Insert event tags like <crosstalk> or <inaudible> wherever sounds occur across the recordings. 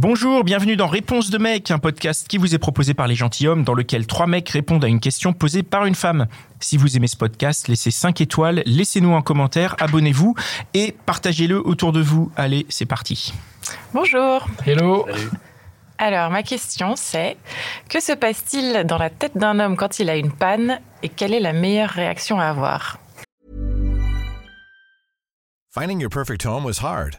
Bonjour, bienvenue dans Réponse de mec, un podcast qui vous est proposé par les gentilshommes dans lequel trois mecs répondent à une question posée par une femme. Si vous aimez ce podcast, laissez 5 étoiles, laissez-nous un commentaire, abonnez-vous et partagez-le autour de vous. Allez, c'est parti. Bonjour. Hello. Alors, ma question c'est que se passe-t-il dans la tête d'un homme quand il a une panne et quelle est la meilleure réaction à avoir? Finding your perfect home was hard,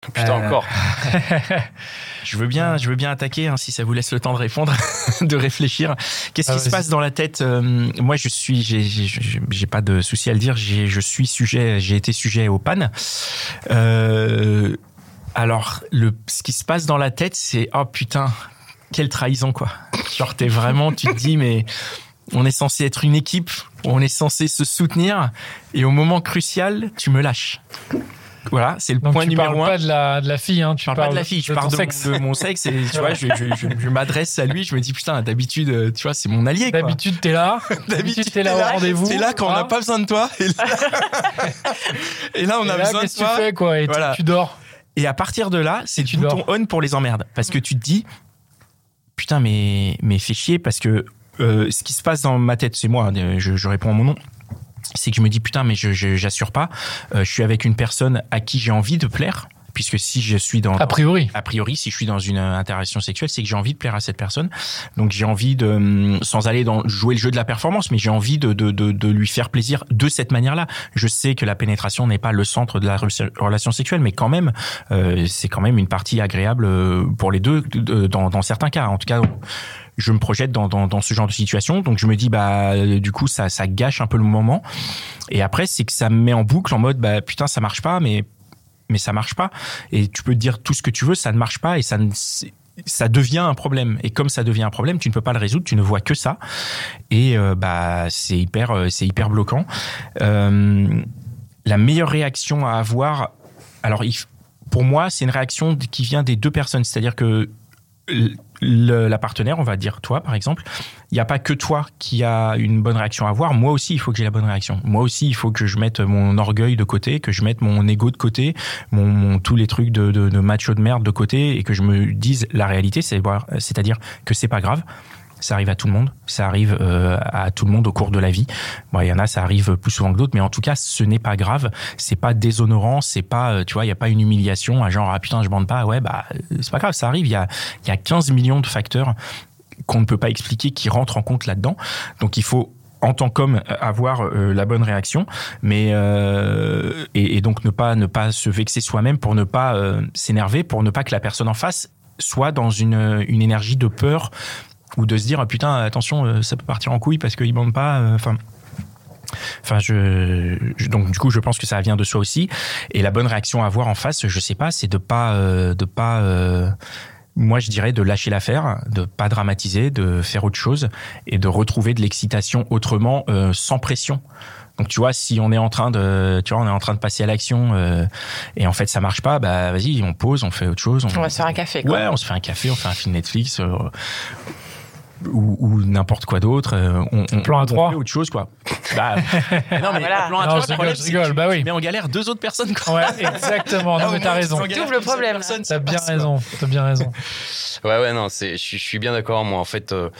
Putain, Euh, encore. <laughs> Je veux bien, je veux bien attaquer hein, si ça vous laisse le temps de répondre, <laughs> de réfléchir. Qu'est-ce Ah, qui se passe dans la tête euh, Moi, je suis, j'ai- pas de souci à le dire. j'ai- Je suis sujet, j'ai été sujet aux pannes. Euh, alors, le, ce qui se passe dans la tête, c'est oh putain, quelle trahison quoi. Genre t'es vraiment, tu te dis mais on est censé être une équipe, on est censé se soutenir, et au moment crucial, tu me lâches. Voilà, c'est le Donc point tu numéro parles un. pas de la, de la fille, hein, tu Je parle pas de la fille, je parle de, sexe. de mon sexe et tu vois, je, je, je, je m'adresse à lui, je me dis putain, d'habitude, euh, tu vois, c'est mon allié. D'habitude, t'es là. <laughs> D'habitude, t'es là au rendez-vous. C'est là quand on n'a Ah. pas besoin de toi. Et là, <laughs> et là, on Et a là, besoin de qu'est-ce que tu toi. fais, quoi? Et tu- Voilà. tu dors. Et à partir de là, c'est le bouton on pour les emmerdes. Parce que tu te dis, putain, mais, mais fais chier parce que euh, ce qui se passe dans ma tête, c'est moi, hein, je, je réponds à mon nom. C'est que je me dis, putain, mais je, j'assure pas. Euh, je suis avec une personne à qui j'ai envie de plaire. Puisque si je suis dans, A priori. a priori, si je suis dans une euh, interaction sexuelle, c'est que j'ai envie de plaire à cette personne. Donc j'ai envie de, hum, sans aller dans jouer le jeu de la performance, mais j'ai envie de, de, de, de lui faire plaisir de cette manière-là. Je sais que la pénétration n'est pas le centre de la re- relation sexuelle, mais quand même, euh, c'est quand même une partie agréable euh, pour les deux, de- dans, dans certains cas. En tout cas, je me projette dans, ce genre de situation. Donc je me dis, bah, euh, du coup, ça, gâche un peu le moment. Et après, c'est que ça me met en boucle en mode, bah, putain, ça marche pas, mais mais ça marche pas. Et tu peux dire tout ce que tu veux, ça ne marche pas et ça ça devient un problème. Et comme ça devient un problème, tu ne peux pas le résoudre, tu ne vois que ça. Et euh, bah c'est hyper, euh, c'est hyper bloquant. La meilleure réaction à avoir, alors pour moi, c'est une réaction qui vient des deux personnes. C'est-à-dire que le- la partenaire, on va dire toi par exemple, il n'y a pas que toi qui a une bonne réaction à avoir. Moi aussi, il faut que j'ai la bonne réaction. Moi aussi, il faut que je mette mon orgueil de côté, que je mette mon ego de côté, mon, mon- tous les trucs de, de, de macho de merde de côté et que je me dise la réalité, c'est- c'est-à-dire que c'est pas grave. Ça arrive à tout le monde, ça arrive euh, à tout le monde au cours de la vie. Bon, il y en a, ça arrive plus souvent que d'autres, mais en tout cas, ce n'est pas grave. C'est pas déshonorant, c'est pas, euh, tu vois, il y a pas une humiliation, à genre ah putain, je bande pas, ouais bah c'est pas grave, ça arrive. Il y a, y a 15 millions de facteurs qu'on ne peut pas expliquer qui rentrent en compte là-dedans. Donc il faut en tant qu'homme avoir euh, la bonne réaction, mais et, donc ne pas ne pas se vexer soi-même pour ne pas s'énerver, pour ne pas que la personne en face soit dans une une énergie de peur ou de se dire ah, putain attention euh, ça peut partir en couille parce qu'il bande pas. euh, Enfin. Enfin, je, je- donc du coup, je pense que ça vient de soi aussi. Et la bonne réaction à avoir en face, je sais pas, c'est de pas, euh, de pas. euh, moi, je dirais de lâcher l'affaire, de pas dramatiser, de faire autre chose et de retrouver de l'excitation autrement, euh, sans pression. Donc tu vois, si on est en train de, tu vois, on est en train de passer à l'action euh, et en fait ça marche pas, bah vas-y, on pause, on fait autre chose. On va se faire un café. Quoi. Ouais, on se fait un café, on fait un film Netflix euh, ou, ou n'importe quoi d'autre. euh, On, on, Plan à on trois. fait autre chose, quoi. <laughs> Bah, non, mais Voilà. plan à Non, trois, je le rigole, je bah oui. mets en galère deux autres personnes, quoi. Ouais, exactement. Là, Non, au mais t'as raison. T'ouvres le problème, T'as bien raison. T'as bien raison. <laughs> Ouais, ouais, non, c'est, je, suis- bien d'accord. Moi, en fait, euh,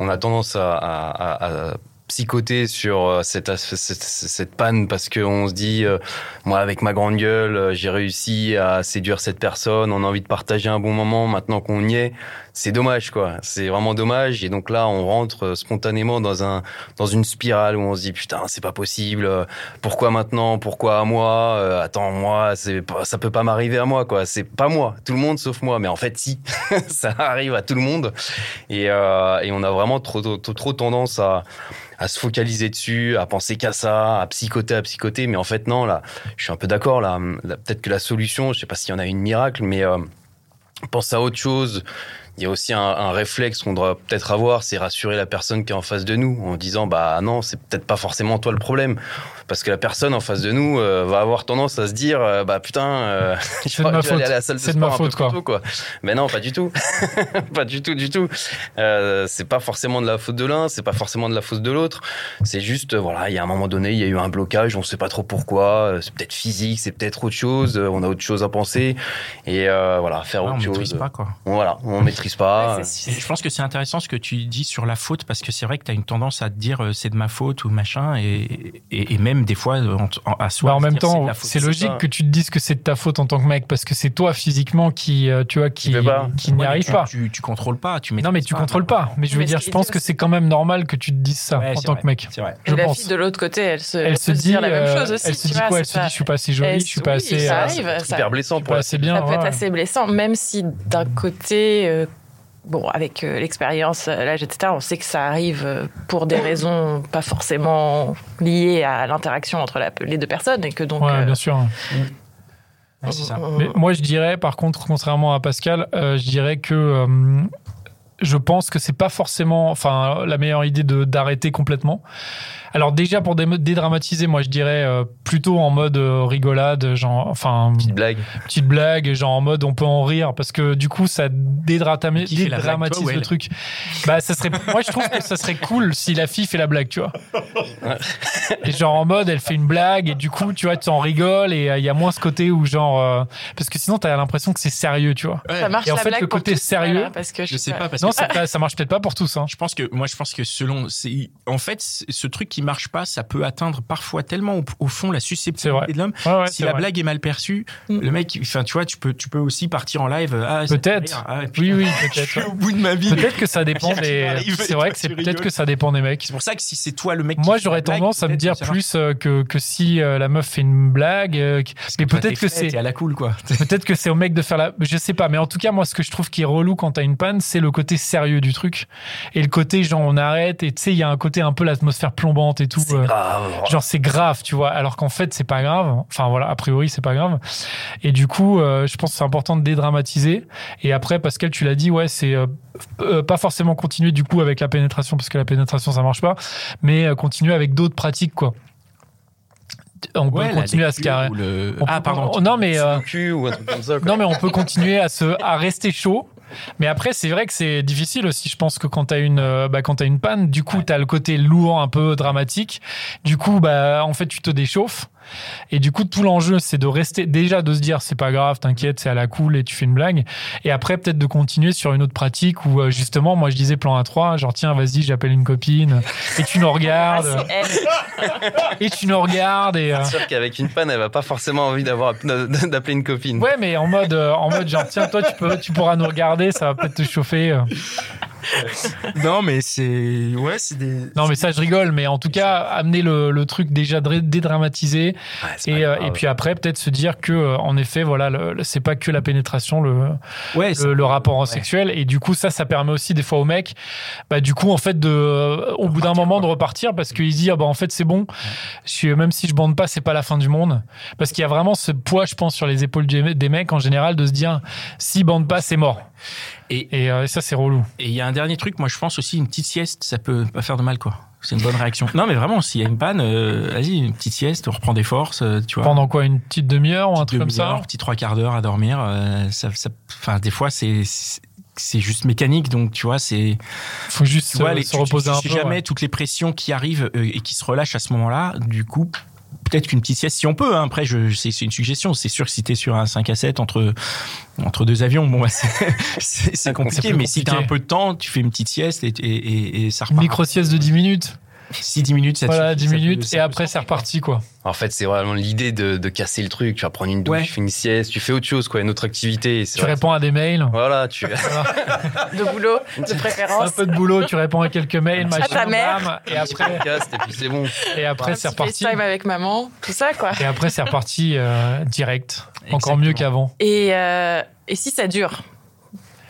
on a tendance à, à, à- à psychoter sur euh, cette, as- cette, cette panne parce qu'on se dit, euh, moi, avec ma grande gueule, j'ai réussi à séduire cette personne, on a envie de partager un bon moment. Maintenant qu'on y est, c'est dommage, quoi. C'est vraiment dommage. Et donc là, on rentre euh, spontanément dans un dans une spirale où on se dit, putain, c'est pas possible. Pourquoi maintenant? Pourquoi à moi? Euh, Attends, moi, c'est ça peut pas m'arriver à moi, quoi. C'est pas moi. Tout le monde sauf moi. Mais en fait, si, <laughs> ça arrive à tout le monde. Et, euh, et on a vraiment trop, trop, trop tendance à, à se focaliser dessus, à penser qu'à ça, à psychoter, à psychoter. Mais en fait, non, là, je suis un peu d'accord. Là, peut-être que la solution, je sais pas s'il y en a une miracle, mais pense à autre chose. Il y a aussi un, réflexe qu'on doit peut-être avoir, c'est rassurer la personne qui est en face de nous en disant bah non, c'est peut-être pas forcément toi le problème, parce que la personne en face de nous euh, va avoir tendance à se dire euh, bah putain, euh, C'est <laughs> de ma faute. à la salle de C'est de ma faute, quoi. tôt, quoi. Mais non, pas du tout, <laughs> pas du tout, du tout. Euh, c'est pas forcément de la faute de l'un, c'est pas forcément de la faute de l'autre. C'est juste voilà, il y a un moment donné, il y a eu un blocage, on sait pas trop pourquoi. C'est peut-être physique, c'est peut-être autre chose. On a autre chose à penser et euh, voilà, faire Ah, on autre maîtrise chose. pas quoi. Voilà, on maîtrise pas. Ouais, je pense que c'est intéressant ce que tu dis sur la faute parce que c'est vrai que tu as une tendance à te dire euh, c'est de ma faute ou machin et, et, et même des fois en, en- à soi. Bah, en même temps, c'est logique que tu te dises que c'est de ta faute en tant que mec parce que c'est toi physiquement qui, euh, tu vois, qui, Qui pas. n'y Ouais, arrive tu, pas. Tu, tu contrôles pas, tu Non, mais tu contrôles pas. Mais je veux Mais dire, je pense que c'est quand même normal que tu te dises ça Ouais, en tant vrai. que mec. Vrai. Je Et la pense. fille de l'autre côté, elle se, Elle se dit, la même euh, chose aussi. elle se dit quoi? Elle se dit, pas- je suis pas assez jolie, je suis pas assez, ça euh, arrive, ça- hyper blessant pour pas assez bien. ça peut être assez blessant, même si d'un côté, euh, bon, avec euh, l'expérience, euh, l'âge, etc., on sait que ça arrive euh, pour des raisons pas forcément liées à l'interaction entre la- les deux personnes et que donc. Ouais, euh, bien sûr. Ouais, ça. Mais moi, je dirais, par contre, contrairement à Pascal, euh, je dirais que euh, je pense que c'est pas forcément, enfin, la meilleure idée de d'arrêter complètement. Alors déjà pour dé- dédramatiser, moi je dirais euh, plutôt en mode euh, rigolade, genre, enfin petite blague. petite blague, genre en mode on peut en rire parce que du coup ça dédramatise toi le truc. Bah ça serait, moi je trouve que ça serait cool si la fille fait la blague, tu vois. Et genre en mode elle fait une blague et du coup tu vois tu en rigoles et euh, il y a moins ce côté où genre euh, parce que sinon t'as l'impression que c'est sérieux, tu vois. Ça marche Et en la fait, le côté tous, sérieux, parce que Je sais pas parce Non, que pas- ça marche peut-être pas pour tous. Hein. Je pense que moi je pense que selon c'est en fait ce truc qui marche pas ça peut atteindre parfois tellement au, au fond la susceptibilité de l'homme Ouais, ouais, si la vrai. blague est mal perçue Mm. le mec enfin tu vois tu peux tu peux aussi partir en live ah, Peut-être. Ah, Oui, oui, <laughs> je suis peut-être. au bout de ma vie Peut-être que ça <laughs> dépend des. C'est vrai que c'est peut-être que ça dépend des mecs. c'est pour ça que si c'est toi le mec Moi, j'aurais tendance à me dire plus euh, que, que si euh, la meuf fait une blague. euh, mais peut-être que c'est à la cool quoi <laughs> peut-être que c'est au mec de faire la. Je sais pas. Mais en tout cas, moi, ce que je trouve qui est relou quand t'as une panne, c'est le côté sérieux du truc et le côté genre on arrête et tu sais il y a un côté un peu l'atmosphère plombante et tout. C'est euh, grave. Genre c'est grave, tu vois, alors qu'en fait c'est pas grave. Enfin voilà, a priori c'est pas grave. Et du coup, euh, je pense que c'est important de dédramatiser. Et après, Pascal, tu l'as dit, ouais, c'est euh, euh, pas forcément continuer du coup avec la pénétration parce que la pénétration ça marche pas, mais euh, continuer avec d'autres pratiques quoi. On peut Ouais, continuer à se carrer. le- ah pardon non mais euh, Le cul ou un truc comme ça. quoi. non mais on peut continuer à se à rester chaud. Mais après c'est vrai que c'est difficile aussi. Je pense que quand t'as une euh, bah, quand t'as une panne, du coup t'as le côté lourd un peu dramatique. Du coup bah en fait tu te déchauffes. Et du coup tout l'enjeu c'est de rester déjà de se dire c'est pas grave, t'inquiète, c'est à la cool et tu fais une blague. Et après peut-être de continuer sur une autre pratique où euh, justement moi je disais plan A3 genre tiens vas-y j'appelle une copine et tu nous Ah, regardes c'est elle. et tu nous regardes et euh, C'est sûr qu'avec une panne, elle va pas forcément envie d'avoir d'appeler une copine. Ouais, mais en mode, euh, en mode genre, tiens, toi, tu, peux, tu pourras nous regarder, ça va peut-être te chauffer. <laughs> non mais c'est ouais c'est des Non, mais ça, je rigole, mais en tout cas, amener le, le truc déjà dé- dédramatisé. Ouais, Et, euh, et puis après, peut-être se dire que, euh, en effet, voilà, c'est pas que la pénétration, le, ouais le, le rapport ouais. sexuel. Et du coup, ça, ça permet aussi des fois aux mecs, bah, du coup, en fait, de, euh, au bout d'un moment, de repartir parce qu'ils se disent, ah, bah, en fait, c'est bon. Je même si je bande pas, c'est pas la fin du monde. Parce qu'il y a vraiment ce poids, je pense, sur les épaules des mecs en général de se dire, si bande pas, c'est mort. Et- Et, euh, ça, c'est relou. Et il y a un dernier truc, moi je pense aussi une petite sieste, ça peut pas faire de mal quoi. C'est une bonne réaction. Non mais vraiment, s'il y a une panne, euh, vas-y, une petite sieste, on reprend des forces, euh, tu vois. Pendant quoi Une petite demi-heure ou un truc comme ça petit trois quarts d'heure à dormir. euh, ça, enfin des fois c'est juste mécanique, donc tu vois c'est. faut juste Tu vois, euh, les, se tu- reposer tu un sais peu. jamais ouais. toutes les pressions qui arrivent euh, et qui se relâchent à ce moment-là. Du coup, peut-être qu'une petite sieste, si on peut. hein. Après, je, c'est c'est une suggestion. C'est sûr que si t'es sur un 5 à 7 entre entre deux avions, bon, <laughs> bah, c'est- c'est c'est compliqué. mais si t'as un peu de temps, tu fais une petite sieste et, et, et, et ça Une repart. micro-sieste de 10 minutes. Si 10 minutes, ça Voilà, suffit, 10 ça peut- minutes. et après, c'est reparti, quoi. En fait, c'est vraiment l'idée de, de casser le truc. Tu vas prendre une douche, Ouais. tu fais une sieste, tu fais autre chose, quoi, une autre activité. Tu vrai. réponds à des mails. Voilà, tu. <laughs> <laughs> de boulot, de Un préférence. peu de boulot, tu réponds à quelques mails, machin, ta mère. bam, et après, podcast et puis c'est bon. et après Un c'est reparti. FaceTime avec maman, tout ça quoi. Et après, c'est reparti euh, direct. Encore Exactement. mieux qu'avant. Et, euh, et si ça dure?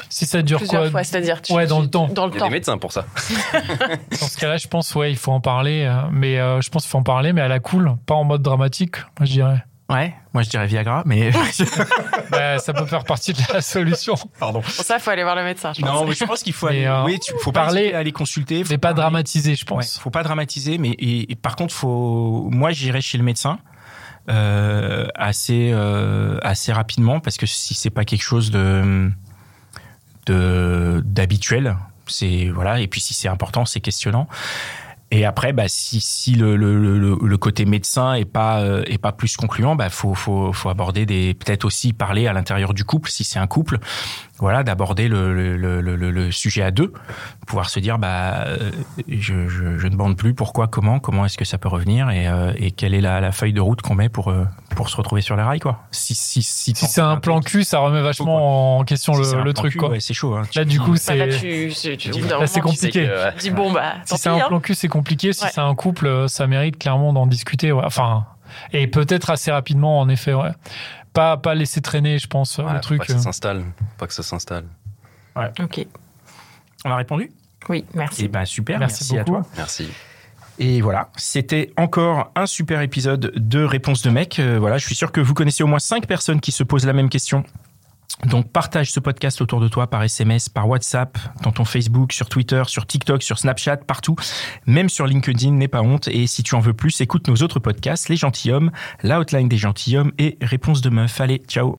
Si ça dure plusieurs quoi fois, c'est-à-dire tu- Ouais, dans tu- le temps. Dans le Il y a temps. des médecins pour ça. <laughs> Dans ce cas-là, je pense, ouais, il faut en parler. euh, Mais euh, je pense qu'il faut en parler, mais à la cool, pas en mode dramatique, moi je dirais. Ouais, moi je dirais Viagra, mais <laughs> <laughs> Bah, ça peut faire partie de la solution. pardon. Pour ça, il faut aller voir le médecin, je pense. Non, mais je pense qu'il faut aller. euh, oui, tu, faut parler, aller consulter. faut Mais pas parler. dramatiser, je Ouais, pense. faut pas dramatiser, mais et, et par contre, faut. Moi, j'irai chez le médecin euh, assez euh, assez rapidement parce que si c'est pas quelque chose de de d'habituel, c'est voilà. Et puis si c'est important, c'est questionnant. Et après, bah, si, si le, le, côté médecin est pas euh, est pas plus concluant, bah faut faut faut aborder des peut-être aussi parler à l'intérieur du couple si c'est un couple, voilà, d'aborder le, le, le, le, le sujet à deux, pouvoir se dire bah euh, je, je, je ne bande plus, pourquoi, comment, comment est-ce que ça peut revenir et, euh, et quelle est la, la feuille de route qu'on met pour euh, pour se retrouver sur les rails quoi. Si si si, Si c'est un plan cul, ça remet vachement en question si le, truc, cul, quoi. ouais, c'est chaud. Hein. Là, du coup, c'est. c'est compliqué. Que, dis, bon, bah, Si c'est un hein. plan cul, c'est compliqué. Si Ouais. c'est un couple, ça mérite clairement d'en discuter. Ouais. Enfin, et peut-être assez rapidement, en effet. Ouais. Pas, pas laisser traîner, je pense, Ouais, le faut truc. Pas que euh. ça s'installe. Pas que ça s'installe. Ok. On a répondu? Oui, merci. Eh ben super, Merci merci, à beaucoup. toi. Merci. Et voilà, c'était encore un super épisode de Réponse de mec. Euh, voilà, je suis sûr que vous connaissez au moins cinq personnes qui se posent la même question. Donc partage ce podcast autour de toi par SMS, par WhatsApp, dans ton Facebook, sur Twitter, sur TikTok, sur Snapchat, partout, même sur LinkedIn, n'aie pas honte. Et si tu en veux plus, écoute nos autres podcasts, Les Gentilhommes, La Outline des Gentilhommes et Réponse de Meuf. Allez, ciao